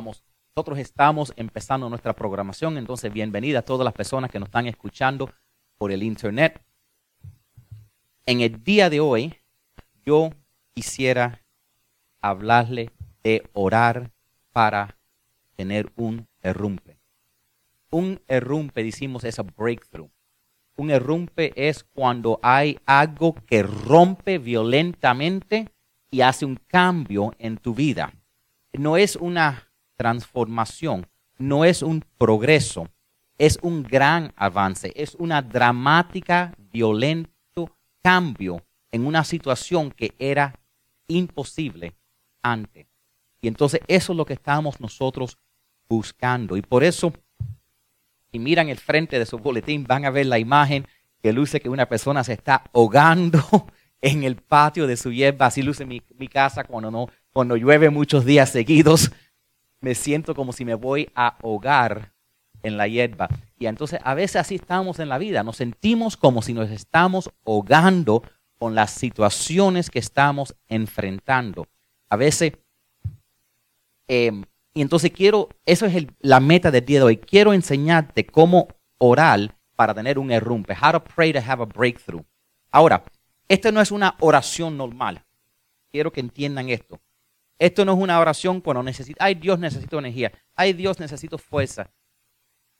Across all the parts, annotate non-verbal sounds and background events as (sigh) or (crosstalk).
Nosotros estamos empezando nuestra programación, entonces bienvenida a todas las personas que nos están escuchando por el internet. En el día de hoy, yo quisiera hablarle de orar para tener un errumpe. Un errumpe, decimos, es a breakthrough. Un errumpe es cuando hay algo que rompe violentamente y hace un cambio en tu vida. No es una transformación, no es un progreso, es un gran avance, es una dramática, violento cambio en una situación que era imposible antes. Y entonces eso es lo que estamos nosotros buscando. Y por eso y miran el frente de su boletín, van a ver la imagen que luce que una persona se está ahogando (laughs) en el patio de su hierba. Así luce mi, casa cuando, no, cuando llueve muchos días seguidos. Me siento como si me voy a ahogar en la hierba. Y entonces a veces así estamos en la vida. Nos sentimos como si nos estamos ahogando con las situaciones que estamos enfrentando. A veces em, y entonces quiero, eso es la meta del día de hoy. Quiero enseñarte cómo orar para tener un errumpe. How to pray to have a breakthrough. Ahora, esta no es una oración normal. Quiero que entiendan esto. Esto no es una oración cuando necesito, ay Dios necesito energía, ay Dios necesito fuerza.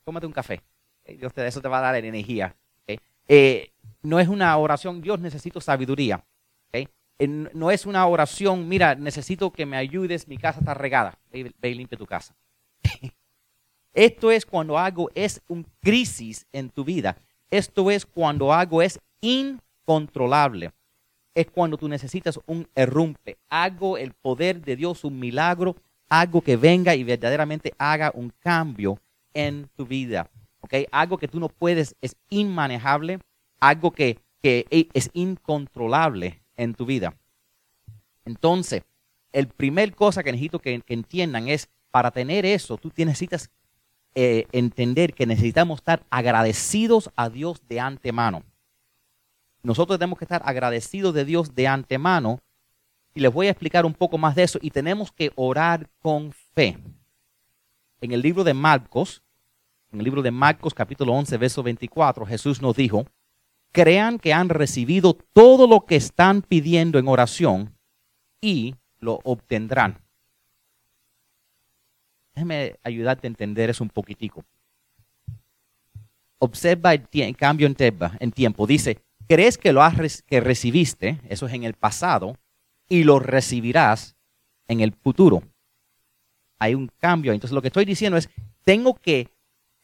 Tómate un café. Dios te, eso te va a dar energía. Eh, no es una oración, Dios necesito sabiduría no es una oración, mira, necesito que me ayudes, mi casa está regada, ve, y limpia tu casa. (laughs) Esto es cuando algo es un crisis en tu vida. Esto es cuando algo es incontrolable. Es cuando tú necesitas un errumpe, algo, el poder de Dios, un milagro, algo que venga y verdaderamente haga un cambio en tu vida. ¿okay? Algo que tú no puedes, es inmanejable, algo que, que es incontrolable en tu vida. Entonces, el primer cosa que necesito que, entiendan es, para tener eso, tú necesitas eh, entender que necesitamos estar agradecidos a Dios de antemano. Nosotros tenemos que estar agradecidos de Dios de antemano y les voy a explicar un poco más de eso y tenemos que orar con fe. En el libro de Marcos, en el libro de Marcos capítulo 11, verso 24, Jesús nos dijo, crean que han recibido todo lo que están pidiendo en oración y lo obtendrán. Déjeme ayudarte a entender eso un poquitico. Observa el cambio en, tiempo. Dice, crees que lo has que recibiste, eso es en el pasado, y lo recibirás en el futuro. Hay un cambio. Entonces lo que estoy diciendo es, tengo que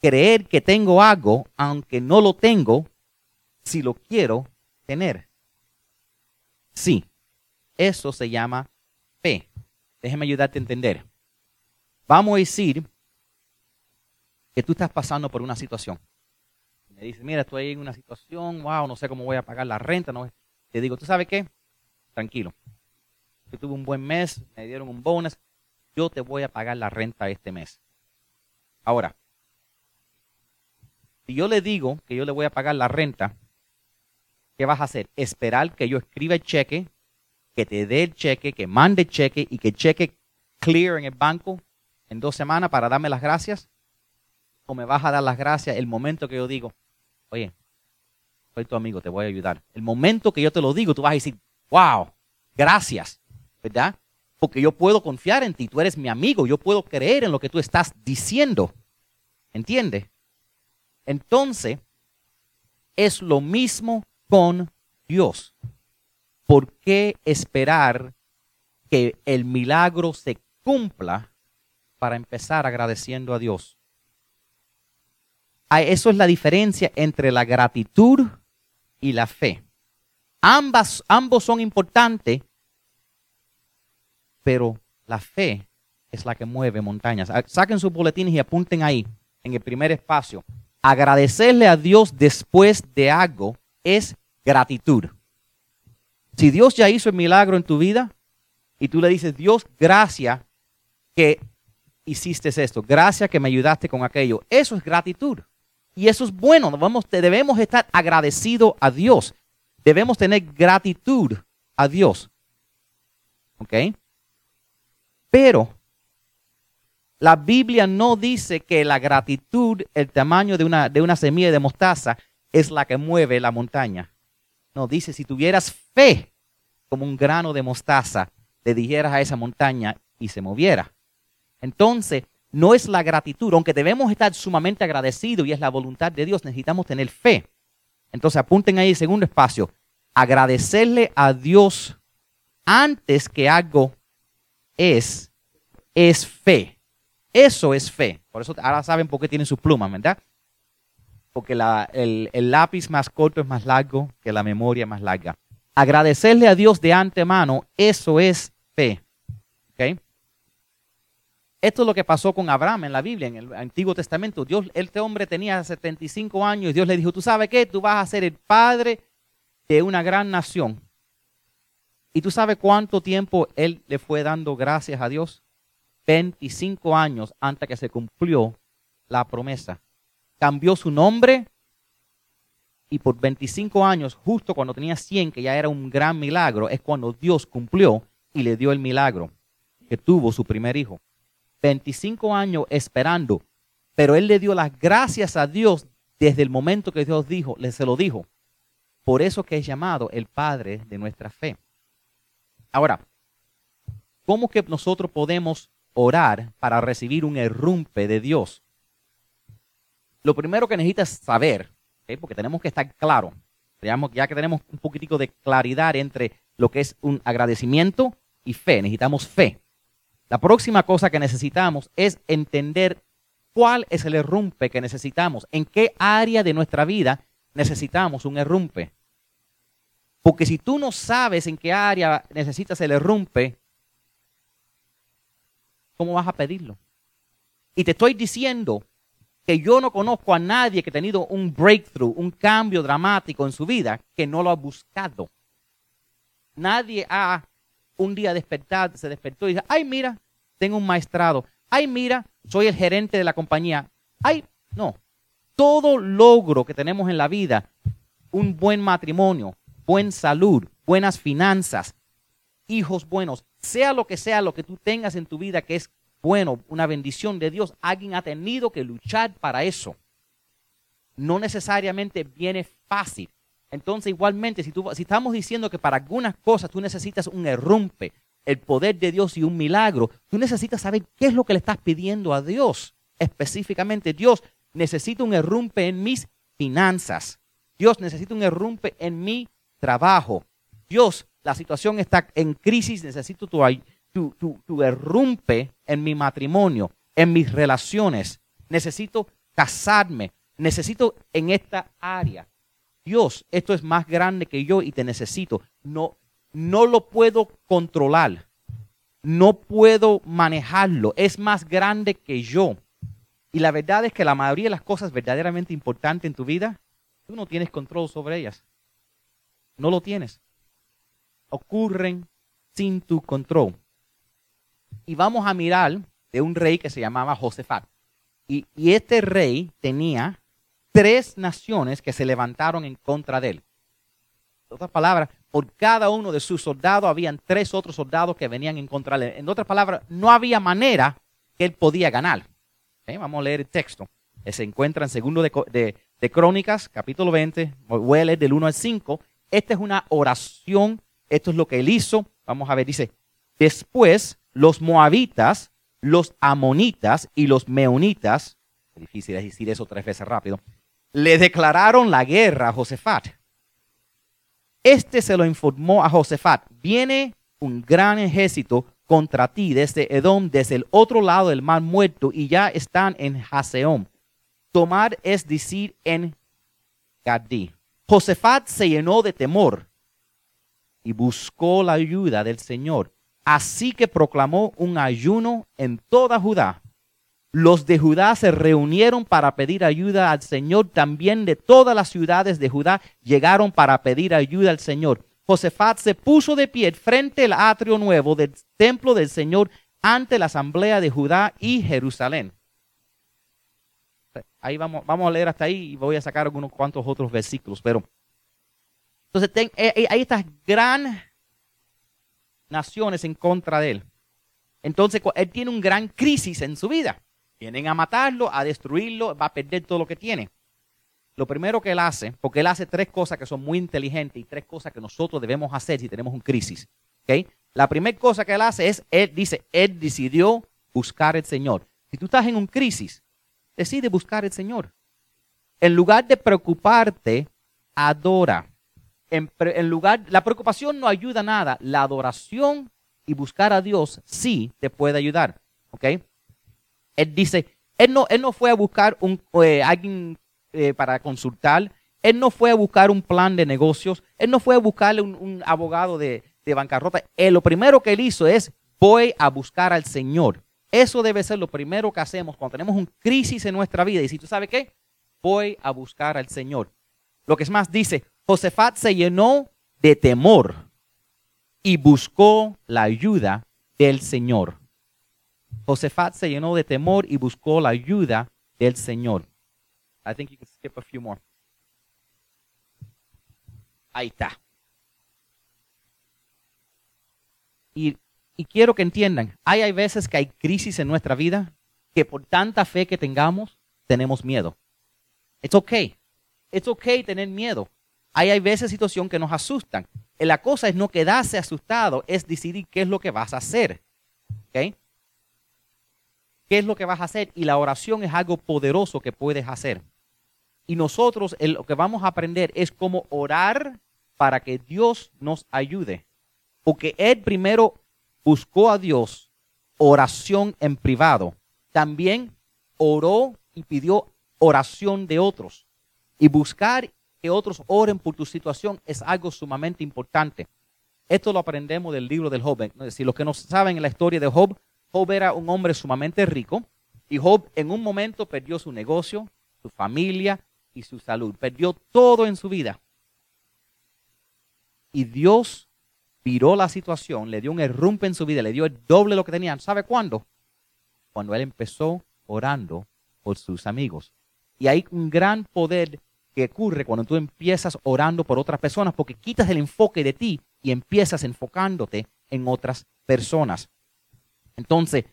creer que tengo algo, aunque no lo tengo, si lo quiero tener. Sí, eso se llama fe. Déjeme ayudarte a entender. Vamos a decir que tú estás pasando por una situación. Me dices, mira, estoy en una situación, wow, no sé cómo voy a pagar la renta. No. Te digo, ¿tú sabes qué? Tranquilo. Yo tuve un buen mes, me dieron un bonus, yo te voy a pagar la renta este mes. Ahora, si yo le digo que yo le voy a pagar la renta, ¿qué vas a hacer? Esperar que yo escriba el cheque, que te dé el cheque, que mande el cheque y que cheque clear en el banco en dos semanas para darme las gracias? ¿O me vas a dar las gracias el momento que yo digo, oye, soy tu amigo, te voy a ayudar? El momento que yo te lo digo, tú vas a decir, wow, gracias, ¿verdad? Porque yo puedo confiar en ti, tú eres mi amigo, yo puedo creer en lo que tú estás diciendo. ¿Entiendes? Entonces, es lo mismo con Dios. ¿Por qué esperar que el milagro se cumpla para empezar agradeciendo a Dios? Eso es la diferencia entre la gratitud y la fe. Ambas, ambos son importantes, pero la fe es la que mueve montañas. Saquen sus boletines y apunten ahí, en el primer espacio. Agradecerle a Dios después de algo es gratitud. Si Dios ya hizo el milagro en tu vida y tú le dices, Dios, gracias que hiciste esto, gracias que me ayudaste con aquello, eso es gratitud. Y eso es bueno, debemos, debemos estar agradecidos a Dios. Debemos tener gratitud a Dios. ¿Ok? Pero La Biblia no dice que la gratitud, el tamaño de una, de una semilla de mostaza, es la que mueve la montaña. No, dice, si tuvieras fe como un grano de mostaza, le dijeras a esa montaña y se moviera. Entonces, no es la gratitud, aunque debemos estar sumamente agradecidos y es la voluntad de Dios, necesitamos tener fe. Entonces, apunten ahí segundo espacio. Agradecerle a Dios antes que algo es, es fe. Eso es fe. Por eso ahora saben por qué tienen sus plumas, ¿verdad? Porque el, el lápiz más corto es más largo que la memoria más larga. Agradecerle a Dios de antemano, eso es fe. ¿Okay? Esto es lo que pasó con Abraham en la Biblia, en el Antiguo Testamento. Dios, este hombre tenía 75 años y Dios le dijo, tú sabes qué, tú vas a ser el padre de una gran nación. ¿Y tú sabes cuánto tiempo él le fue dando gracias a Dios? 25 años antes que se cumplió la promesa. Cambió su nombre y por 25 años, justo cuando tenía 100, que ya era un gran milagro, es cuando Dios cumplió y le dio el milagro, que tuvo su primer hijo. 25 años esperando, pero él le dio las gracias a Dios desde el momento que Dios dijo, le se lo dijo. Por eso que es llamado el Padre de nuestra fe. Ahora, ¿cómo que nosotros podemos orar para recibir un errumpe de Dios? Lo primero que necesitas saber, porque tenemos que estar claros, ya que tenemos un poquitico de claridad entre lo que es un agradecimiento y fe, necesitamos fe. La próxima cosa que necesitamos es entender cuál es el errumpe que necesitamos, en qué área de nuestra vida necesitamos un errumpe. Porque si tú no sabes en qué área necesitas el errumpe, ¿cómo vas a pedirlo? Y te estoy diciendo que yo no conozco a nadie que ha tenido un breakthrough, un cambio dramático en su vida, que no lo ha buscado. Nadie ha un día despertado, se despertó y dice, ay, mira, tengo un maestrado. Ay, mira, soy el gerente de la compañía. Ay, no. Todo logro que tenemos en la vida, un buen matrimonio, buena salud, buenas finanzas, hijos buenos, sea lo que sea lo que tú tengas en tu vida que es bueno, una bendición de Dios, alguien ha tenido que luchar para eso. No necesariamente viene fácil. Entonces, igualmente, si, estamos diciendo que para algunas cosas tú necesitas un errumpe, el poder de Dios y un milagro, tú necesitas saber qué es lo que le estás pidiendo a Dios. Específicamente, Dios, necesita un errumpe en mis finanzas. Dios, necesita un errumpe en mi trabajo. Dios, la situación está en crisis, necesito tu, tu, tu, tu errumpe en mi matrimonio, en mis relaciones. Necesito casarme, necesito en esta área. Dios, esto es más grande que yo y te necesito. No, no lo puedo controlar. No puedo manejarlo. Es más grande que yo. Y la verdad es que la mayoría de las cosas verdaderamente importantes en tu vida, tú no tienes control sobre ellas. No lo tienes. Ocurren sin tu control. Y vamos a mirar de un rey que se llamaba Josefat. Y, este rey tenía tres naciones que se levantaron en contra de él. En otras palabras, por cada uno de sus soldados habían tres otros soldados que venían en contra de él. En otras palabras, no había manera que él podía ganar. Vamos a leer el texto. Se encuentra en segundo de, de Crónicas, capítulo 20. Voy a leer del 1 al 5. Esta es una oración, esto es lo que él hizo. Vamos a ver, dice, después los moabitas, los amonitas y los meonitas, difícil decir eso tres veces rápido, le declararon la guerra a Josefat. Este se lo informó a Josefat, viene un gran ejército contra ti desde Edom, desde el otro lado del mar muerto, y ya están en Haseom. Tomar es decir en Gadí. Josefat se llenó de temor y buscó la ayuda del Señor. Así que proclamó un ayuno en toda Judá. Los de Judá se reunieron para pedir ayuda al Señor. También de todas las ciudades de Judá llegaron para pedir ayuda al Señor. Josefat se puso de pie frente al atrio nuevo del templo del Señor ante la asamblea de Judá y Jerusalén. Ahí vamos, vamos a leer hasta ahí y voy a sacar unos cuantos otros versículos. Pero entonces eh, eh, hay estas gran naciones en contra de él. Entonces, él tiene un gran crisis en su vida. Vienen a matarlo, a destruirlo, va a perder todo lo que tiene. Lo primero que él hace, porque él hace tres cosas que son muy inteligentes y tres cosas que nosotros debemos hacer si tenemos un crisis. ¿okay? La primera cosa que él hace es, él dice, él decidió buscar al Señor. Si tú estás en un crisis, decide buscar al Señor. En lugar de preocuparte, adora. En, en, lugar, la preocupación no ayuda a nada. La adoración y buscar a Dios sí te puede ayudar. ¿Ok? Él dice, él no, él no fue a buscar un, eh, alguien eh, para consultar. Él no fue a buscar un plan de negocios. Él no fue a buscarle un, abogado de, de bancarrota. Él, lo primero que él hizo es, voy a buscar al Señor. Eso debe ser lo primero que hacemos cuando tenemos un crisis en nuestra vida. Y si tú sabes qué, voy a buscar al Señor. Lo que es más, dice, Josefat se llenó de temor y buscó la ayuda del Señor. Josefat se llenó de temor y buscó la ayuda del Señor. I think you can skip a few more. Ahí está. Y, y quiero que entiendan, hay, hay veces que hay crisis en nuestra vida que por tanta fe que tengamos, tenemos miedo. It's okay. It's okay tener miedo. Hay, hay veces situaciones que nos asustan. La cosa es no quedarse asustado, es decidir qué es lo que vas a hacer. ¿Ok? ¿Qué es lo que vas a hacer? Y la oración es algo poderoso que puedes hacer. Y nosotros lo que vamos a aprender es cómo orar para que Dios nos ayude. Porque Él primero buscó a Dios oración en privado. También oró y pidió oración de otros. Y buscar que otros oren por tu situación es algo sumamente importante. Esto lo aprendemos del libro del Job. Si los que no saben la historia de Job, Job era un hombre sumamente rico y Job en un momento perdió su negocio, su familia y su salud. Perdió todo en su vida. Y Dios viró la situación, le dio un errumpe en su vida, le dio el doble lo que tenía. ¿Sabe cuándo? Cuando él empezó orando por sus amigos. Y hay un gran poder que ocurre cuando tú empiezas orando por otras personas, porque quitas el enfoque de ti y empiezas enfocándote en otras personas. Entonces,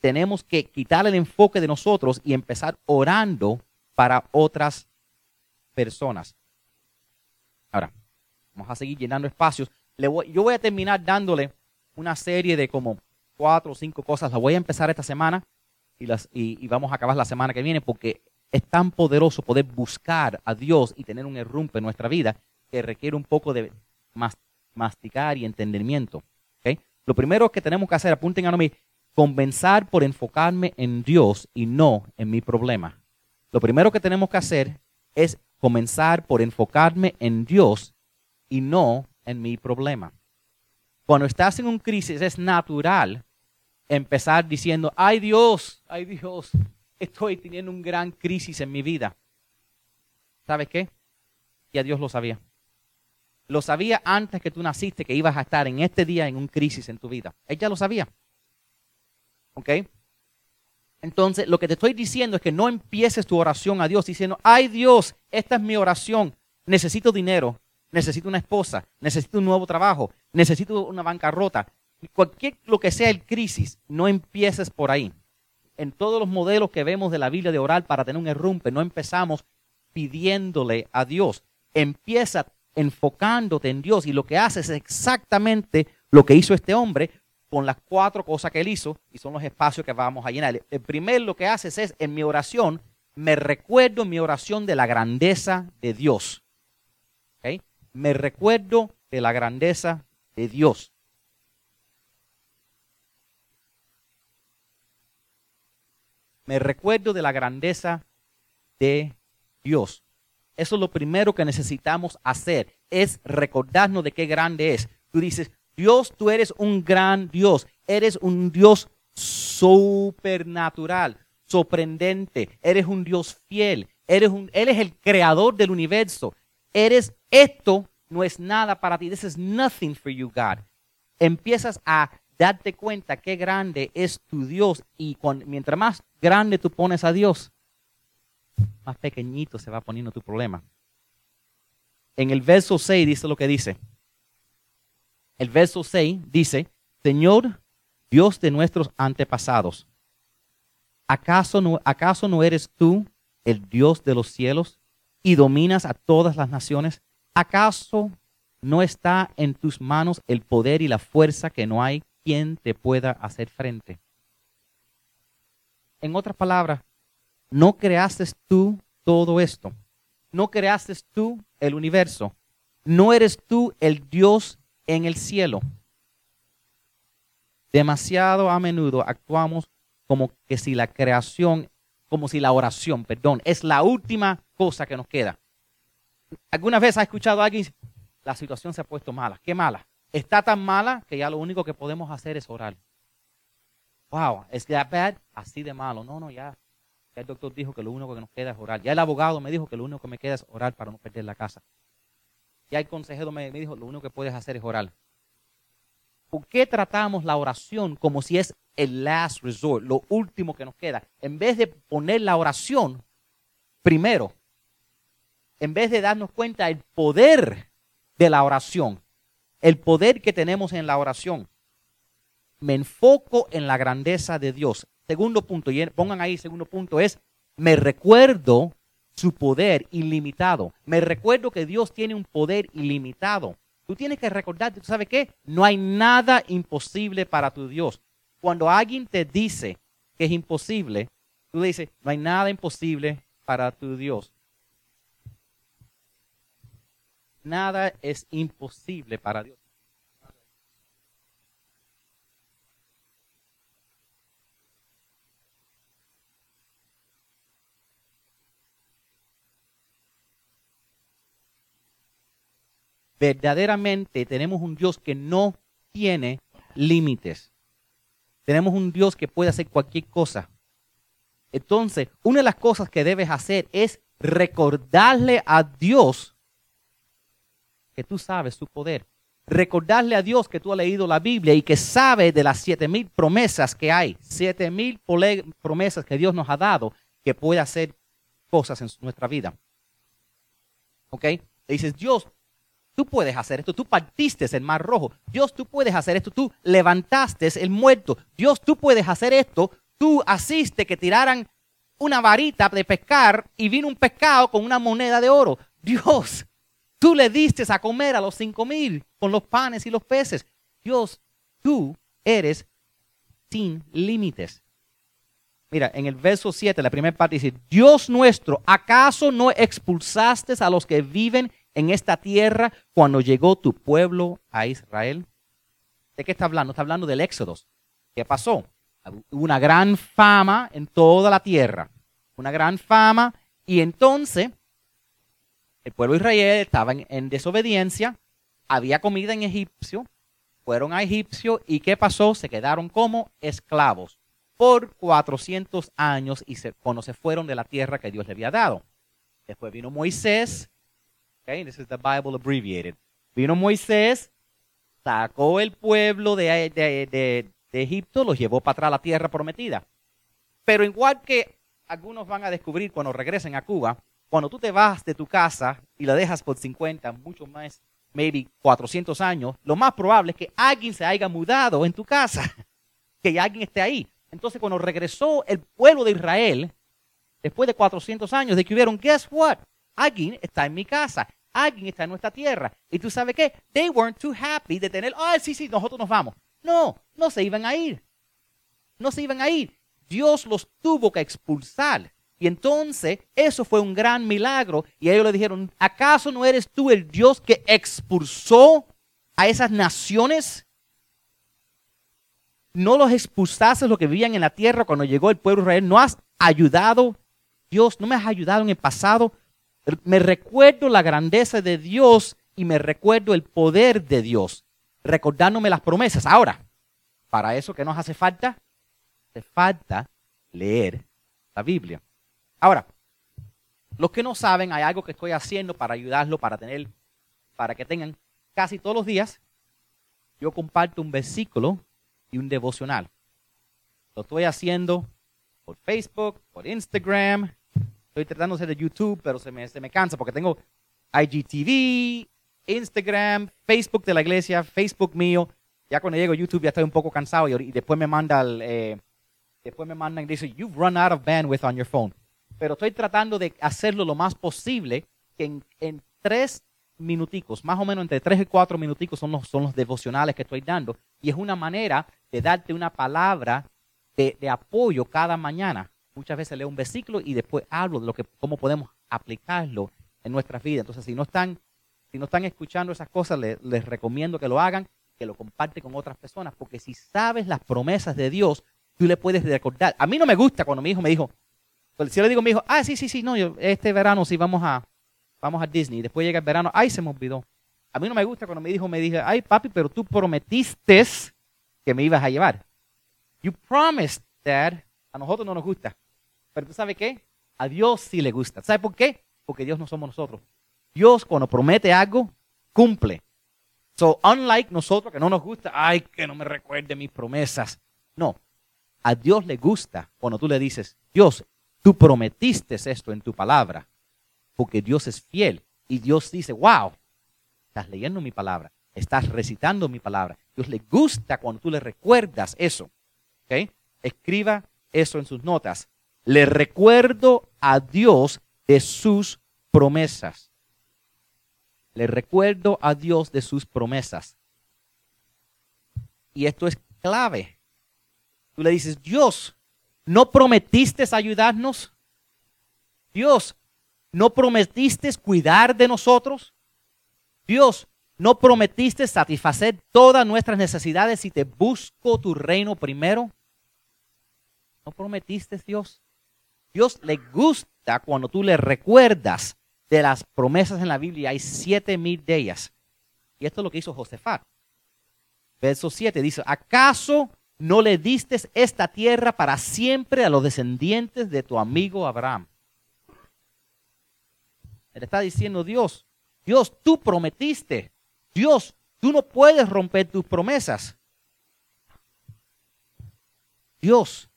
tenemos que quitar el enfoque de nosotros y empezar orando para otras personas. Ahora, vamos a seguir llenando espacios. yo voy a terminar dándole una serie de como cuatro o cinco cosas. La voy a empezar esta semana y, las, vamos a acabar la semana que viene porque es tan poderoso poder buscar a Dios y tener un errumpe en nuestra vida que requiere un poco de masticar y entendimiento. Lo primero que tenemos que hacer, apunten a mí, comenzar por enfocarme en Dios y no en mi problema. Lo primero que tenemos que hacer es comenzar por enfocarme en Dios y no en mi problema. Cuando estás en un crisis es natural empezar diciendo, ay Dios, ay Dios, estoy teniendo un gran crisis en mi vida. ¿Sabes qué? Ya Dios lo sabía. Lo sabía antes que tú naciste que ibas a estar en este día en un crisis en tu vida. Él ya lo sabía. ¿Ok? Entonces, lo que te estoy diciendo es que no empieces tu oración a Dios diciendo, ay Dios, esta es mi oración. Necesito dinero, necesito una esposa, necesito un nuevo trabajo, necesito una bancarrota. Cualquier lo que sea el crisis, no empieces por ahí en todos los modelos que vemos de la Biblia de orar para tener un errumpe, no empezamos pidiéndole a Dios. Empieza enfocándote en Dios y lo que haces es exactamente lo que hizo este hombre con las cuatro cosas que él hizo y son los espacios que vamos a llenar. El primero lo que haces es en mi oración, me recuerdo en mi oración de la grandeza de Dios. Me recuerdo de la grandeza de Dios. me recuerdo de la grandeza de Dios. Eso es lo primero que necesitamos hacer, es recordarnos de qué grande es. Tú dices, Dios, tú eres un gran Dios, eres un Dios supernatural, sorprendente, eres un Dios fiel, eres un, Él es el creador del universo. Eres, esto no es nada para ti, this is nothing for you, God. Empiezas a darte cuenta qué grande es tu Dios y mientras más grande tú pones a Dios, más pequeñito se va poniendo tu problema. En el verso 6 dice lo que dice. El verso 6 dice, Señor, Dios de nuestros antepasados, ¿acaso no, ¿acaso no eres tú el Dios de los cielos y dominas a todas las naciones? ¿Acaso no está en tus manos el poder y la fuerza que no hay quien te pueda hacer frente? En otras palabras, ¿no creaste tú todo esto? ¿No creaste tú el universo? ¿No eres tú el Dios en el cielo? Demasiado a menudo actuamos como que si la creación, como si la oración, perdón, es la última cosa que nos queda. ¿Alguna vez ha escuchado a alguien? La situación se ha puesto mala. ¿Qué mala? Está tan mala que ya lo único que podemos hacer es orar. Wow, ¿es that bad? Así de malo. No, no, ya. Ya el doctor dijo que lo único que nos queda es orar. Ya el abogado me dijo que lo único que me queda es orar para no perder la casa. Ya el consejero me, me dijo, lo único que puedes hacer es orar. ¿Por qué tratamos la oración como si es el last resort, lo último que nos queda? En vez de poner la oración primero, en vez de darnos cuenta del poder de la oración, el poder que tenemos en la oración, me enfoco en la grandeza de Dios. Segundo punto, y pongan ahí, segundo punto es, me recuerdo su poder ilimitado. Me recuerdo que Dios tiene un poder ilimitado. Tú tienes que recordarte, ¿tú sabes qué? No hay nada imposible para tu Dios. Cuando alguien te dice que es imposible, tú dices, no hay nada imposible para tu Dios. Nada es imposible para Dios. Verdaderamente tenemos un Dios que no tiene límites. Tenemos un Dios que puede hacer cualquier cosa. Entonces, una de las cosas que debes hacer es recordarle a Dios que tú sabes su poder. Recordarle a Dios que tú has leído la Biblia y que sabe de las siete mil promesas que hay, siete mil promesas que Dios nos ha dado que puede hacer cosas en nuestra vida. ¿Ok? Le dices, Dios, Tú puedes hacer esto. Tú partiste el mar rojo. Dios, tú puedes hacer esto. Tú levantaste el muerto. Dios, tú puedes hacer esto. Tú asiste que tiraran una varita de pescar y vino un pescado con una moneda de oro. Dios, tú le diste a comer a los cinco mil con los panes y los peces. Dios, tú eres sin límites. Mira, en el verso 7, la primera parte dice, Dios nuestro, ¿acaso no expulsaste a los que viven en esta tierra cuando llegó tu pueblo a Israel? ¿De qué está hablando? Está hablando del Éxodo. ¿Qué pasó? Una gran fama en toda la tierra. Una gran fama. Y entonces, el pueblo de Israel estaba en, desobediencia. Había comida en Egipcio. Fueron a Egipcio. ¿Y qué pasó? Se quedaron como esclavos por 400 años y cuando se fueron de la tierra que Dios le había dado. Después vino Moisés Okay, this is the Bible abbreviated. Vino Moisés, sacó el pueblo de, de, Egipto, los llevó para atrás a la tierra prometida. Pero igual que algunos van a descubrir cuando regresen a Cuba, cuando tú te vas de tu casa y la dejas por 50, mucho más, maybe 400 años, lo más probable es que alguien se haya mudado en tu casa, (laughs) que alguien esté ahí. Entonces, cuando regresó el pueblo de Israel, después de 400 años, descubrieron, guess what? Alguien está en mi casa alguien está en nuestra tierra. Y tú sabes qué? They weren't too happy de tener, ah, sí, sí, nosotros nos vamos. No, no se iban a ir. No se iban a ir. Dios los tuvo que expulsar. Y entonces eso fue un gran milagro. Y ellos le dijeron, ¿acaso no eres tú el Dios que expulsó a esas naciones? ¿No los expulsaste los que vivían en la tierra cuando llegó el pueblo de Israel? ¿No has ayudado? Dios, ¿no me has ayudado en el pasado? Me recuerdo la grandeza de Dios y me recuerdo el poder de Dios, recordándome las promesas. Ahora, para eso que nos hace falta, hace falta leer la Biblia. Ahora, los que no saben, hay algo que estoy haciendo para ayudarlo, para tener, para que tengan casi todos los días. Yo comparto un versículo y un devocional. Lo estoy haciendo por Facebook, por Instagram, Estoy tratando de hacer YouTube, pero se me, se me cansa porque tengo IGTV, Instagram, Facebook de la iglesia, Facebook mío. Ya cuando llego a YouTube ya estoy un poco cansado y, después me manda el, eh, después me mandan y dice, you've run out of bandwidth on your phone. Pero estoy tratando de hacerlo lo más posible que en, en tres minuticos, más o menos entre tres y cuatro minuticos son los, son los devocionales que estoy dando. Y es una manera de darte una palabra de, de apoyo cada mañana. Muchas veces leo un versículo y después hablo de lo que, cómo podemos aplicarlo en nuestras vidas. Entonces, si no están, si no están escuchando esas cosas, les, recomiendo que lo hagan, que lo comparten con otras personas, porque si sabes las promesas de Dios, tú le puedes recordar. A mí no me gusta cuando mi hijo me dijo, pues, si yo le digo a mi hijo, ah, sí, sí, sí, no, yo, este verano sí vamos a, vamos a Disney. Después llega el verano, ay, se me olvidó. A mí no me gusta cuando mi hijo me dice, ay, papi, pero tú prometiste que me ibas a llevar. You promised, Dad. A nosotros no nos gusta. Pero tú sabes qué? A Dios sí le gusta. ¿Sabes por qué? Porque Dios no somos nosotros. Dios cuando promete algo, cumple. So, unlike nosotros que no nos gusta, ay, que no me recuerde mis promesas. No, a Dios le gusta cuando tú le dices, Dios, tú prometiste esto en tu palabra porque Dios es fiel. Y Dios dice, wow, estás leyendo mi palabra, estás recitando mi palabra. Dios le gusta cuando tú le recuerdas eso. ¿okay? Escriba eso en sus notas. Le recuerdo a Dios de sus promesas. Le recuerdo a Dios de sus promesas. Y esto es clave. Tú le dices, Dios, ¿no prometiste ayudarnos? Dios, ¿no prometiste cuidar de nosotros? Dios, ¿no prometiste satisfacer todas nuestras necesidades si te busco tu reino primero? ¿No prometiste, Dios? Dios le gusta cuando tú le recuerdas de las promesas en la Biblia. Hay siete mil de ellas. Y esto es lo que hizo Josefat. Verso 7 dice, ¿acaso no le diste esta tierra para siempre a los descendientes de tu amigo Abraham? Le está diciendo Dios, Dios, tú prometiste. Dios, tú no puedes romper tus promesas. Dios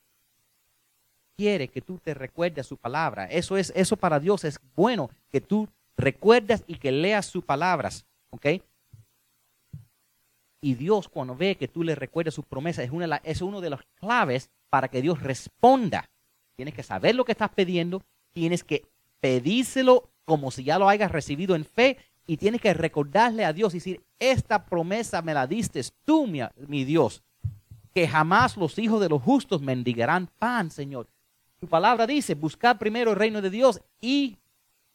quiere que tú te recuerdes su palabra. Eso es, eso para Dios es bueno que tú recuerdas y que leas sus palabras. ¿Ok? Y Dios cuando ve que tú le recuerdas sus promesas es, una, es uno de las claves para que Dios responda. Tienes que saber lo que estás pidiendo, tienes que pedírselo como si ya lo hayas recibido en fe y tienes que recordarle a Dios y decir, esta promesa me la diste tú, mi Dios, que jamás los hijos de los justos mendigarán pan, Señor. Tu palabra dice, buscar primero el reino de Dios y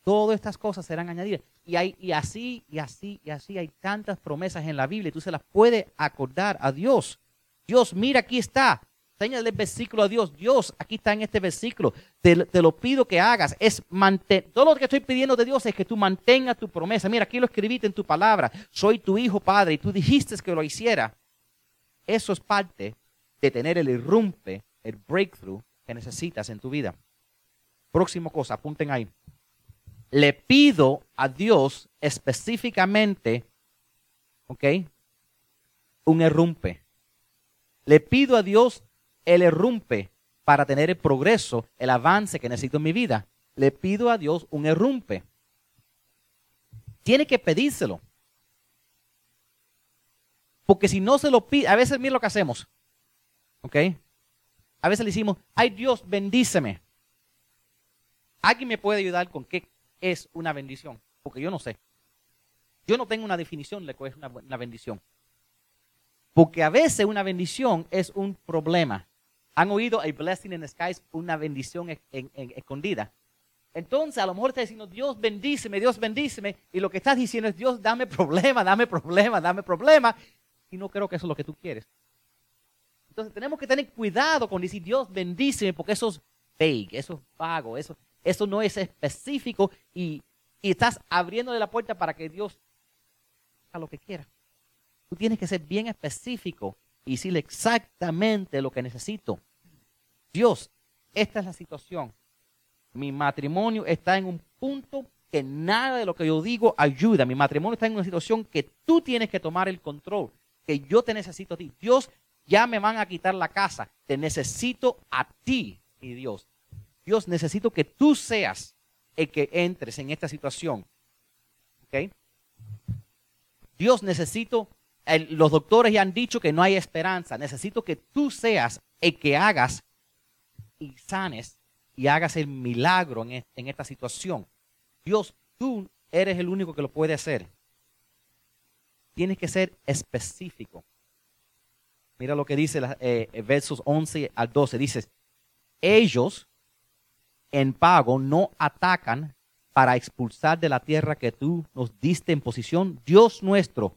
todas estas cosas serán añadidas. Y, hay, y así, y así, y así hay tantas promesas en la Biblia tú se las puedes acordar a Dios. Dios, mira, aquí está. Señale el versículo a Dios. Dios, aquí está en este versículo. Te, lo pido que hagas. Es mantener. Todo lo que estoy pidiendo de Dios es que tú mantengas tu promesa. Mira, aquí lo escribiste en tu palabra. Soy tu hijo, Padre, y tú dijiste que lo hiciera. Eso es parte de tener el irrumpe, el breakthrough que necesitas en tu vida. Próximo cosa, apunten ahí. Le pido a Dios específicamente, ¿ok? Un irrumpe. Le pido a Dios él errumpe para tener el progreso, el avance que necesito en mi vida. Le pido a Dios un errumpe. Tiene que pedírselo. Porque si no se lo pide, a veces mira lo que hacemos. ¿Ok? A veces le decimos, ay Dios, bendíceme. ¿Alguien me puede ayudar con qué es una bendición? Porque yo no sé. Yo no tengo una definición de qué es una, bendición. Porque a veces una bendición es un problema. Han oído a blessing in the skies, una bendición escondida. Entonces, a lo mejor estás diciendo, Dios bendíceme, Dios bendíceme. Y lo que estás diciendo es, Dios, dame problema, dame problema, dame problema. Y no creo que eso es lo que tú quieres. Entonces, tenemos que tener cuidado con decir, Dios bendíceme, porque eso es vague, eso es vago, eso, eso no es específico. Y, y estás abriéndole la puerta para que Dios haga lo que quiera. Tú tienes que ser bien específico y decirle exactamente lo que necesito. Dios, esta es la situación. Mi matrimonio está en un punto que nada de lo que yo digo ayuda. Mi matrimonio está en una situación que tú tienes que tomar el control, que yo te necesito a ti. Dios, ya me van a quitar la casa. Te necesito a ti, mi Dios. Dios, necesito que tú seas el que entres en esta situación. ¿Ok? Dios, necesito los doctores ya han dicho que no hay esperanza. Necesito que tú seas el que hagas y sanes y hagas el milagro en, en esta situación. Dios, tú eres el único que lo puede hacer. Tienes que ser específico. Mira lo que dice eh, versos 11 al 12. Dices, ellos en pago no atacan para expulsar de la tierra que tú nos diste en posición, Dios nuestro,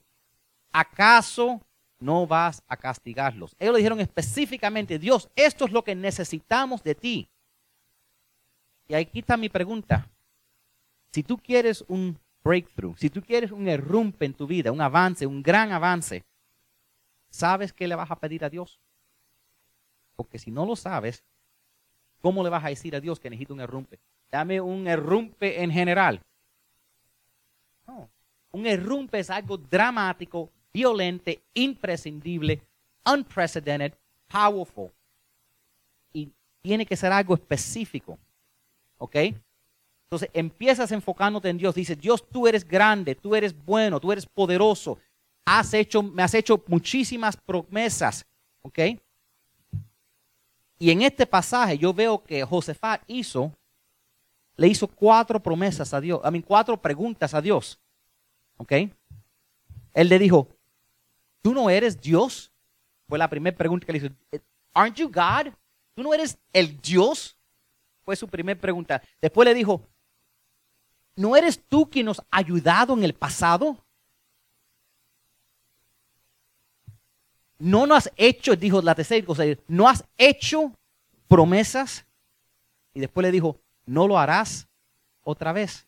¿acaso no vas a castigarlos? Ellos le dijeron específicamente, Dios, esto es lo que necesitamos de ti. Y aquí está mi pregunta. Si tú quieres un breakthrough, si tú quieres un errumpe en tu vida, un avance, un gran avance, ¿sabes qué le vas a pedir a Dios? Porque si no lo sabes, ¿cómo le vas a decir a Dios que necesita un errumpe? Dame un errumpe en general. No. Un errumpe es algo dramático, violento, imprescindible, unprecedented, powerful. Y tiene que ser algo específico. ¿Ok? Entonces empiezas enfocándote en Dios. Dices, Dios, tú eres grande, tú eres bueno, tú eres poderoso. Has hecho, me has hecho muchísimas promesas. ¿Ok? Y en este pasaje yo veo que Josefat hizo, le hizo cuatro promesas a Dios, a mí cuatro preguntas a Dios. ¿Ok? Él le dijo, ¿tú no eres Dios? Fue la primera pregunta que le hizo. ¿Aren't you God? ¿Tú no eres el Dios? Fue su primera pregunta. Después le dijo, ¿no eres tú quien nos ha ayudado en el pasado? No nos has hecho, dijo la tercera no has hecho promesas. Y después le dijo, no lo harás otra vez.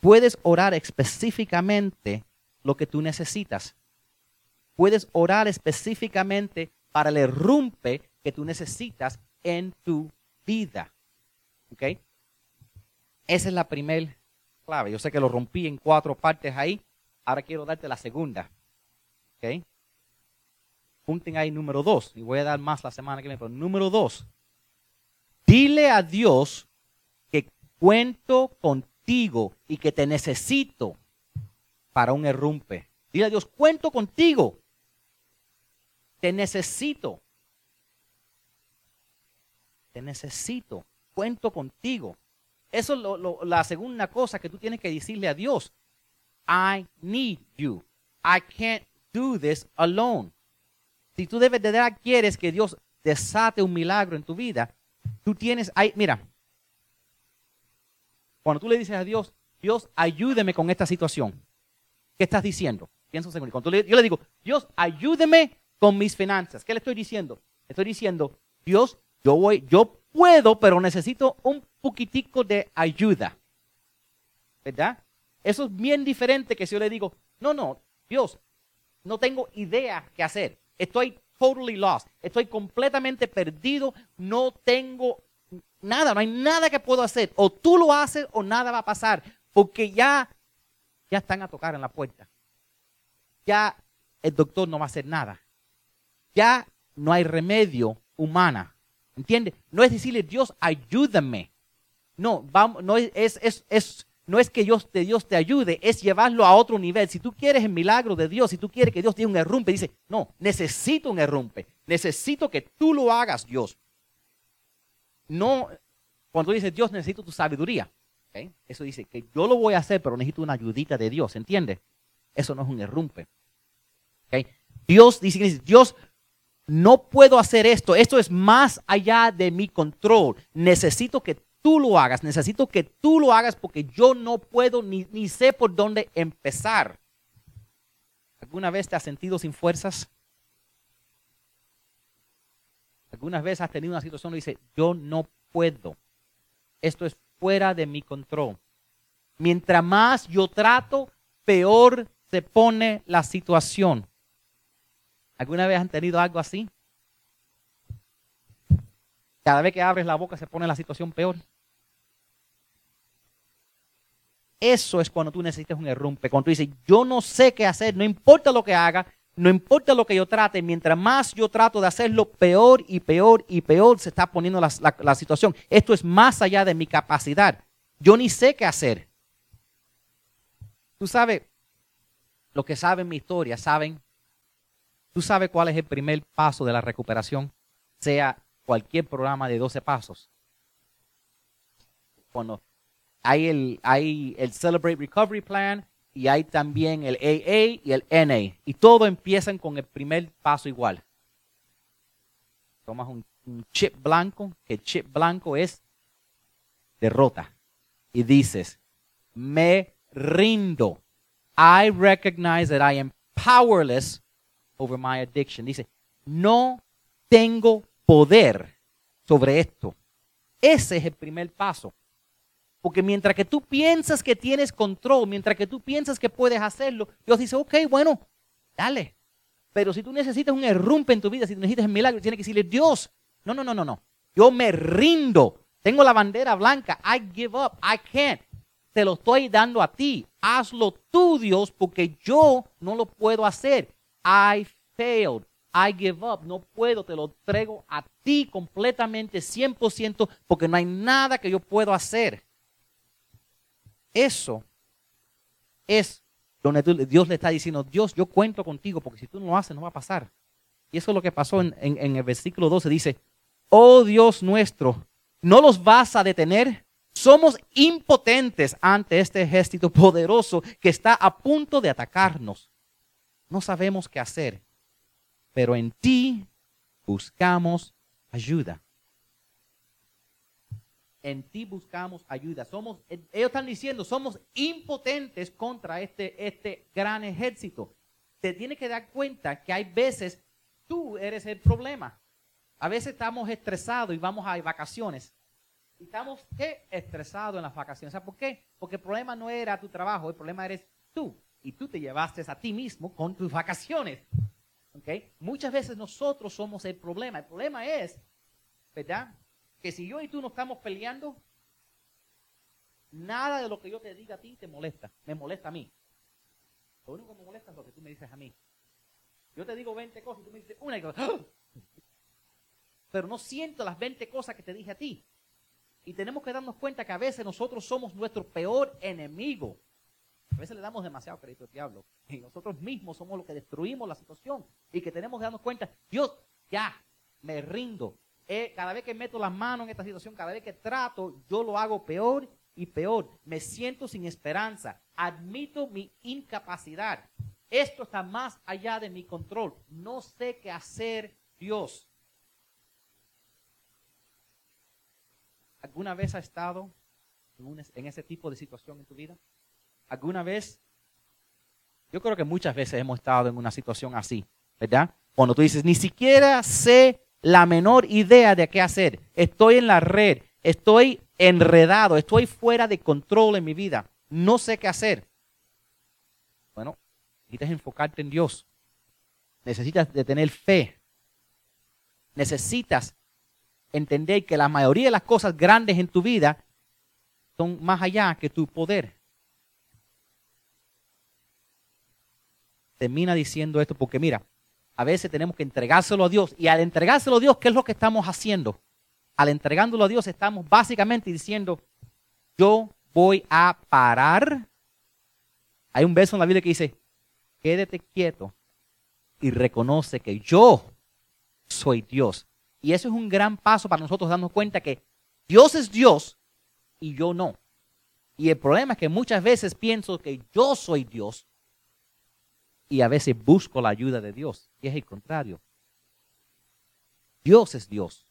Puedes orar específicamente lo que tú necesitas. Puedes orar específicamente para el rumpe que tú necesitas en tu vida. ¿Ok? Esa es la primera clave. Yo sé que lo rompí en cuatro partes ahí. Ahora quiero darte la segunda. ¿Ok? Punten ahí número dos. Y voy a dar más la semana que viene. Pero número dos. Dile a Dios que cuento contigo y que te necesito para un errumpe. Dile a Dios, cuento contigo. Te necesito. Te necesito. Cuento contigo. Eso es la segunda cosa que tú tienes que decirle a Dios. I need you. I can't do this alone. Si tú de verdad quieres que Dios desate un milagro en tu vida, tú tienes, ahí, mira, cuando tú le dices a Dios, Dios, ayúdeme con esta situación, ¿qué estás diciendo? Piensa un segundo. Cuando yo le digo, Dios, ayúdeme con mis finanzas, ¿qué le estoy diciendo? estoy diciendo, Dios, yo voy, yo puedo, pero necesito un poquitico de ayuda. ¿Verdad? Eso es bien diferente que si yo le digo, no, no, Dios, no tengo idea qué hacer. Estoy totally lost. Estoy completamente perdido. No tengo nada, no hay nada que puedo hacer. O tú lo haces o nada va a pasar. Porque ya, ya están a tocar en la puerta. Ya el doctor no va a hacer nada. Ya no hay remedio humana. ¿Entiendes? No es decirle, Dios, ayúdame. No, vamos, no, es, es, es, no es que Dios te, Dios te ayude, es llevarlo a otro nivel. Si tú quieres el milagro de Dios, si tú quieres que Dios dé un errumpe, dice, no, necesito un errumpe. Necesito que tú lo hagas, Dios. No, cuando tú dices, Dios, necesito tu sabiduría. Eso dice que yo lo voy a hacer, pero necesito una ayudita de Dios, ¿entiendes? Eso no es un errumpe. Dios dice, Dios, no puedo hacer esto, esto es más allá de mi control. Necesito que tú lo hagas, necesito que tú lo hagas porque yo no puedo ni, ni sé por dónde empezar. ¿Alguna vez te has sentido sin fuerzas? ¿Algunas veces has tenido una situación donde dice, yo no puedo? Esto es fuera de mi control. Mientras más yo trato, peor se pone la situación. ¿Alguna vez han tenido algo así? Cada vez que abres la boca se pone la situación peor. Eso es cuando tú necesitas un errumpe. Cuando tú dices, yo no sé qué hacer, no importa lo que haga, no importa lo que yo trate, mientras más yo trato de hacerlo, peor y peor y peor se está poniendo la, situación. Esto es más allá de mi capacidad. Yo ni sé qué hacer. Tú sabes, los que saben mi historia saben, tú sabes cuál es el primer paso de la recuperación, sea cualquier programa de 12 pasos. Cuando hay el, hay el Celebrate Recovery Plan y hay también el AA y el NA. Y todo empiezan con el primer paso igual. Tomas un, chip blanco, que el chip blanco es derrota. Y dices, me rindo. I recognize that I am powerless over my addiction. Dice, no tengo poder sobre esto. Ese es el primer paso. Porque mientras que tú piensas que tienes control, mientras que tú piensas que puedes hacerlo, Dios dice, ok, bueno, dale. Pero si tú necesitas un errumpe en tu vida, si tú necesitas un milagro, tienes que decirle, Dios, no, no, no, no, no. Yo me rindo. Tengo la bandera blanca. I give up. I can't. Te lo estoy dando a ti. Hazlo tú, Dios, porque yo no lo puedo hacer. I failed. I give up. No puedo, te lo traigo a ti completamente, 100%, porque no hay nada que yo puedo hacer. Eso es donde Dios le está diciendo, Dios, yo cuento contigo, porque si tú no lo haces, no va a pasar. Y eso es lo que pasó en, en el versículo 12. Dice, oh Dios nuestro, ¿no los vas a detener? Somos impotentes ante este ejército poderoso que está a punto de atacarnos. No sabemos qué hacer, pero en ti buscamos ayuda en ti buscamos ayuda. Somos, ellos están diciendo, somos impotentes contra este, este gran ejército. Te tienes que dar cuenta que hay veces tú eres el problema. A veces estamos estresados y vamos a vacaciones. Y estamos ¿qué? estresados en las vacaciones. ¿Sabes por qué? Porque el problema no era tu trabajo, el problema eres tú. Y tú te llevaste a ti mismo con tus vacaciones. ¿Okay? Muchas veces nosotros somos el problema. El problema es, ¿verdad? Que si yo y tú no estamos peleando, nada de lo que yo te diga a ti te molesta. Me molesta a mí. Lo único que me molesta es lo que tú me dices a mí. Yo te digo 20 cosas y tú me dices una y ¡Ah! Pero no siento las 20 cosas que te dije a ti. Y tenemos que darnos cuenta que a veces nosotros somos nuestro peor enemigo. A veces le damos demasiado crédito al diablo. Y nosotros mismos somos los que destruimos la situación. Y que tenemos que darnos cuenta, Dios, ya, me rindo cada vez que meto las manos en esta situación, cada vez que trato, yo lo hago peor y peor. Me siento sin esperanza. Admito mi incapacidad. Esto está más allá de mi control. No sé qué hacer, Dios. ¿Alguna vez ha estado en ese tipo de situación en tu vida? ¿Alguna vez? Yo creo que muchas veces hemos estado en una situación así, ¿verdad? Cuando tú dices, ni siquiera sé la menor idea de qué hacer. Estoy en la red, estoy enredado, estoy fuera de control en mi vida. No sé qué hacer. Bueno, necesitas enfocarte en Dios. Necesitas de tener fe. Necesitas entender que la mayoría de las cosas grandes en tu vida son más allá que tu poder. Termina diciendo esto porque mira, a veces tenemos que entregárselo a Dios. Y al entregárselo a Dios, ¿qué es lo que estamos haciendo? Al entregándolo a Dios estamos básicamente diciendo, yo voy a parar. Hay un verso en la Biblia que dice, quédate quieto y reconoce que yo soy Dios. Y eso es un gran paso para nosotros darnos cuenta que Dios es Dios y yo no. Y el problema es que muchas veces pienso que yo soy Dios y a veces busco la ayuda de Dios. Y es el contrario. Dios es Dios.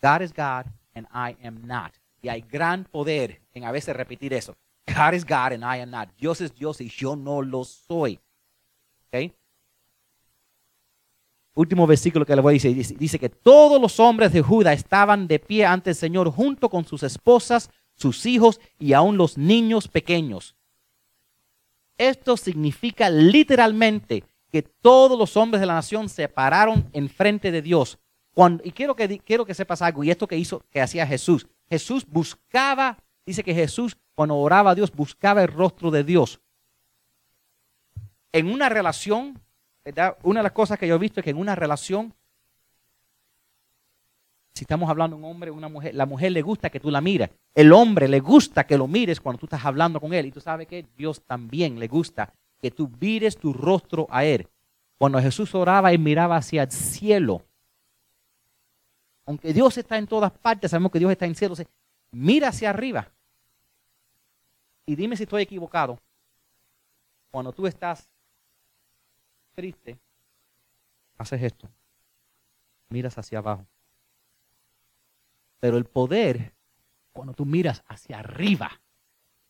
God is God and I am not. Y hay gran poder en a veces repetir eso. God is God and I am not. Dios es Dios y yo no lo soy. ¿Okay? Último versículo que le voy a decir. Dice, dice que todos los hombres de Judá estaban de pie ante el Señor junto con sus esposas, sus hijos y aún los niños pequeños. Esto significa literalmente que todos los hombres de la nación se pararon enfrente de Dios. y quiero que, quiero que sepas algo, y esto que hizo, que hacía Jesús. Jesús buscaba, dice que Jesús cuando oraba a Dios buscaba el rostro de Dios. En una relación, una de las cosas que yo he visto es que en una relación si estamos hablando de un hombre o una mujer, la mujer le gusta que tú la mires. El hombre le gusta que lo mires cuando tú estás hablando con él. Y tú sabes que Dios también le gusta que tú vires tu rostro a Él. Cuando Jesús oraba, Él miraba hacia el cielo. Aunque Dios está en todas partes, sabemos que Dios está en el cielo. Mira hacia arriba. Y dime si estoy equivocado. Cuando tú estás triste, haces esto. Miras hacia abajo. Pero el poder, cuando tú miras hacia arriba,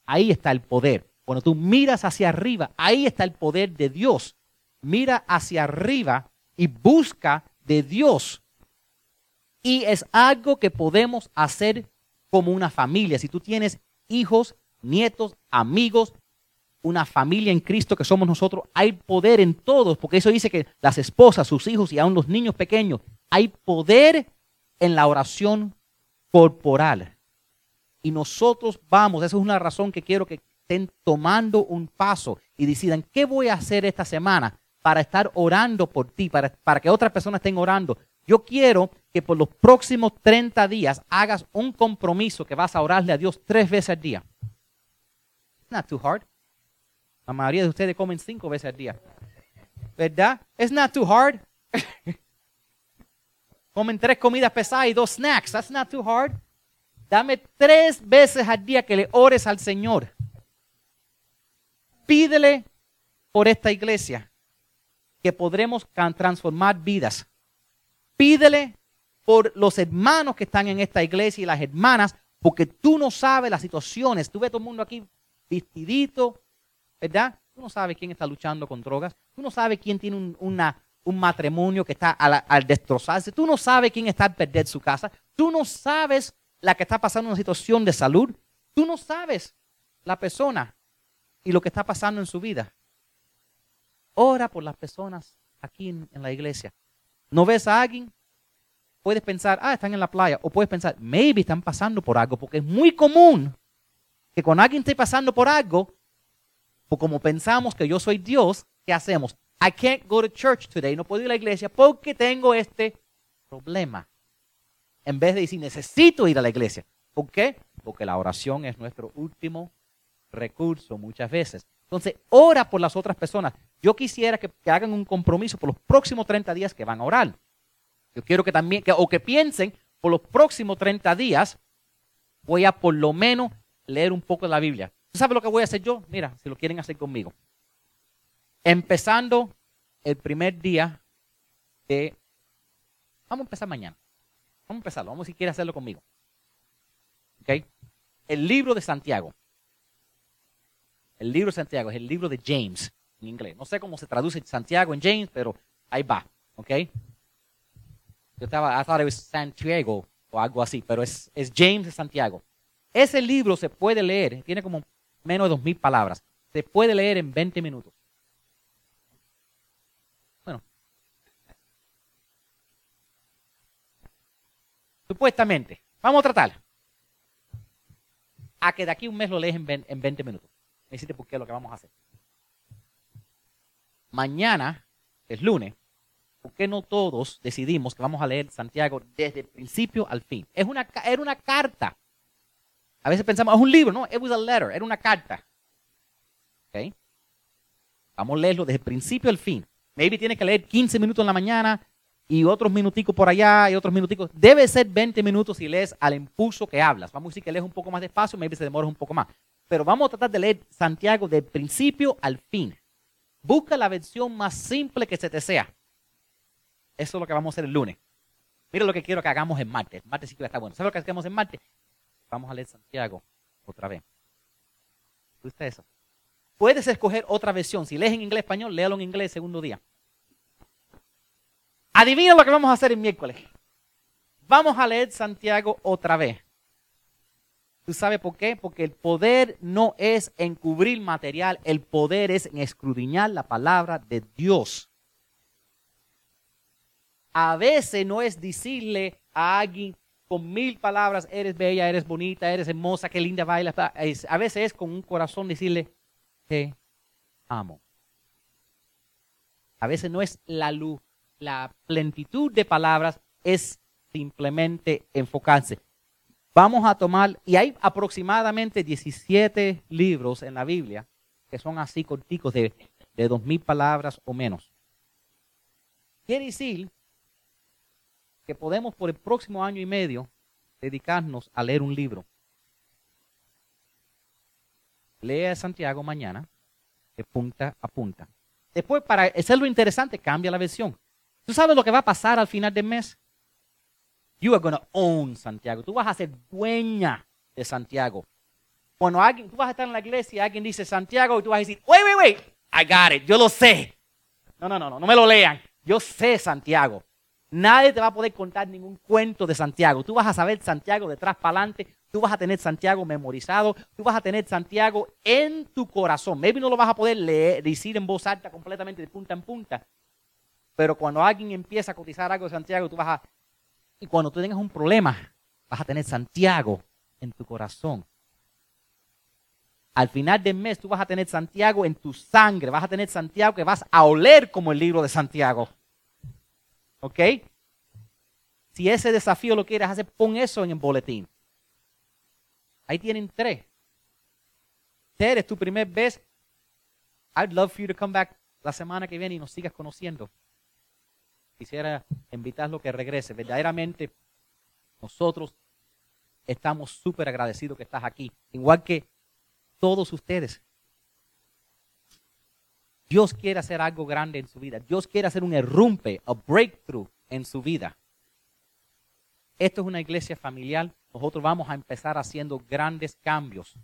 ahí está el poder. Cuando tú miras hacia arriba, ahí está el poder de Dios. Mira hacia arriba y busca de Dios. Y es algo que podemos hacer como una familia. Si tú tienes hijos, nietos, amigos, una familia en Cristo que somos nosotros, hay poder en todos, porque eso dice que las esposas, sus hijos y aún los niños pequeños, hay poder en la oración corporal. Y nosotros vamos, esa es una razón que quiero que estén tomando un paso y decidan, ¿qué voy a hacer esta semana para estar orando por ti, para, para que otras personas estén orando? Yo quiero que por los próximos 30 días hagas un compromiso que vas a orarle a Dios tres veces al día. It's not too hard. La mayoría de ustedes comen cinco veces al día. ¿Verdad? It's not too hard. (laughs) comen tres comidas pesadas y dos snacks. That's not too hard. Dame tres veces al día que le ores al Señor. Pídele por esta iglesia que podremos transformar vidas. Pídele por los hermanos que están en esta iglesia y las hermanas, porque tú no sabes las situaciones. Tú ves todo el mundo aquí vestidito, ¿verdad? Tú no sabes quién está luchando con drogas. Tú no sabes quién tiene un, un matrimonio que está al, destrozarse. Tú no sabes quién está al perder su casa. Tú no sabes la que está pasando una situación de salud. Tú no sabes la persona y lo que está pasando en su vida. Ora por las personas aquí en, la iglesia. ¿No ves a alguien? Puedes pensar, ah, están en la playa. O puedes pensar, maybe están pasando por algo. Porque es muy común que cuando alguien esté pasando por algo, o como pensamos que yo soy Dios, ¿qué hacemos? I can't go to church today. No puedo ir a la iglesia porque tengo este problema. En vez de decir, necesito ir a la iglesia. ¿Por qué? Porque la oración es nuestro último recurso muchas veces. Entonces, ora por las otras personas. Yo quisiera que, hagan un compromiso por los próximos 30 días que van a orar. Yo quiero que también, o que piensen, por los próximos 30 días, voy a por lo menos leer un poco de la Biblia. ¿Tú sabes lo que voy a hacer yo? Mira, si lo quieren hacer conmigo. Empezando el primer día de... Vamos a empezar mañana. Vamos a empezarlo. Vamos si quiere hacerlo conmigo. ¿Ok? El libro de Santiago. El libro de Santiago es el libro de James en inglés. No sé cómo se traduce Santiago en James, pero ahí va. ¿Ok? Yo estaba, I thought it was Santiago o algo así, pero es, es James de Santiago. Ese libro se puede leer, tiene como menos de dos mil palabras. Se puede leer en 20 minutos. Supuestamente. Vamos a tratar. A que de aquí un mes lo lees en, en 20 minutos. Me hiciste por qué lo que vamos a hacer. Mañana, es lunes, ¿por qué no todos decidimos que vamos a leer Santiago desde el principio al fin? Es una, era una carta. A veces pensamos, es un libro, no, it was a letter, era una carta. ¿Ok? Vamos a leerlo desde el principio al fin. Maybe tiene que leer 15 minutos en la mañana y otros minuticos por allá y otros minuticos. Debe ser 20 minutos si lees al impulso que hablas. Vamos a decir que lees un poco más despacio, maybe se demora un poco más pero vamos a tratar de leer Santiago del principio al fin. Busca la versión más simple que se te sea. Eso es lo que vamos a hacer el lunes. Mira lo que quiero que hagamos en martes. Martes sí que está bueno. ¿Sabes lo que hacemos en martes? Vamos a leer Santiago otra vez. ¿Viste eso? Puedes escoger otra versión. Si lees en inglés español, léalo en inglés segundo día. Adivina lo que vamos a hacer el miércoles. Vamos a leer Santiago otra vez. ¿Tú sabes por qué? Porque el poder no es encubrir material, el poder es en escudriñar la palabra de Dios. A veces no es decirle a alguien con mil palabras, eres bella, eres bonita, eres hermosa, qué linda baila. A veces es con un corazón decirle, te amo. A veces no es la luz, la plenitud de palabras, es simplemente enfocarse. Vamos a tomar, y hay aproximadamente 17 libros en la Biblia que son así corticos de de dos mil palabras o menos. Quiere decir que podemos por el próximo año y medio dedicarnos a leer un libro. Lea Santiago mañana, de punta a punta. Después, para hacerlo interesante, cambia la versión. ¿Tú sabes lo que va a pasar al final del mes? You are going to own Santiago. Tú vas a ser dueña de Santiago. Cuando alguien, tú vas a estar en la iglesia y alguien dice Santiago y tú vas a decir, wait, wait, wait, I got it, yo lo sé. No, no, no, no, no me lo lean. Yo sé Santiago. Nadie te va a poder contar ningún cuento de Santiago. Tú vas a saber Santiago detrás para adelante. Tú vas a tener Santiago memorizado. Tú vas a tener Santiago en tu corazón. Maybe no lo vas a poder leer, decir en voz alta completamente de punta en punta. Pero cuando alguien empieza a cotizar algo de Santiago, tú vas a... Y cuando tú tengas un problema, vas a tener Santiago en tu corazón. Al final del mes tú vas a tener Santiago en tu sangre, vas a tener Santiago que vas a oler como el libro de Santiago. ¿Ok? Si ese desafío lo quieres hacer, pon eso en el boletín. Ahí tienen tres. Ted, es tu primer vez. I'd love for you to come back la semana que viene y nos sigas conociendo. Quisiera invitarlo que regrese. Verdaderamente, nosotros estamos súper agradecidos que estás aquí. Igual que todos ustedes. Dios quiere hacer algo grande en su vida. Dios quiere hacer un errumpe, a breakthrough en su vida. Esto es una iglesia familiar. Nosotros vamos a empezar haciendo grandes cambios.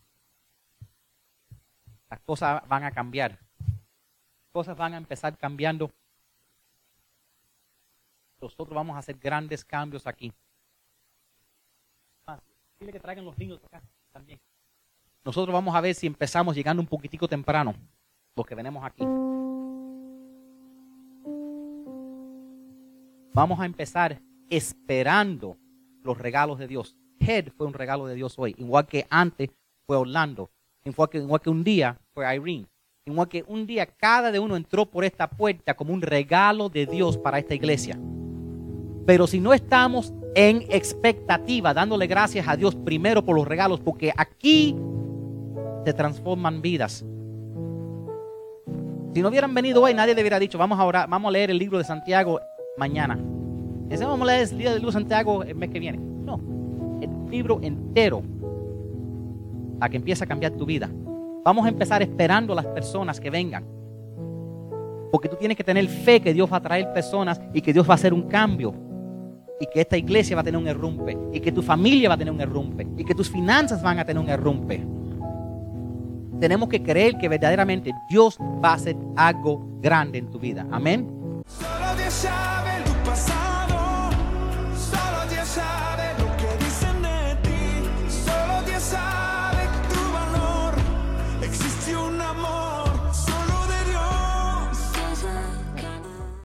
Las cosas van a cambiar. Las cosas van a empezar cambiando. Nosotros vamos a hacer grandes cambios aquí. Dile que traigan los niños acá también. Nosotros vamos a ver si empezamos llegando un poquitico temprano, los que venimos aquí. Vamos a empezar esperando los regalos de Dios. Head fue un regalo de Dios hoy, igual que antes fue Orlando, igual que, igual que un día fue Irene, igual que un día cada de uno entró por esta puerta como un regalo de Dios para esta iglesia. Pero si no estamos en expectativa, dándole gracias a Dios primero por los regalos, porque aquí se transforman vidas. Si no hubieran venido hoy, nadie le hubiera dicho, vamos a orar, vamos a leer el libro de Santiago mañana. Ese vamos a leer el libro de Santiago el mes que viene. No, el libro entero para que empiece a cambiar tu vida. Vamos a empezar esperando a las personas que vengan. Porque tú tienes que tener fe que Dios va a traer personas y que Dios va a hacer un cambio. Y que esta iglesia va a tener un errumpe. Y que tu familia va a tener un errumpe. Y que tus finanzas van a tener un errumpe tenemos que creer que verdaderamente Dios va a hacer algo grande en tu vida. Amén. Solo Dios sabe tu pasado.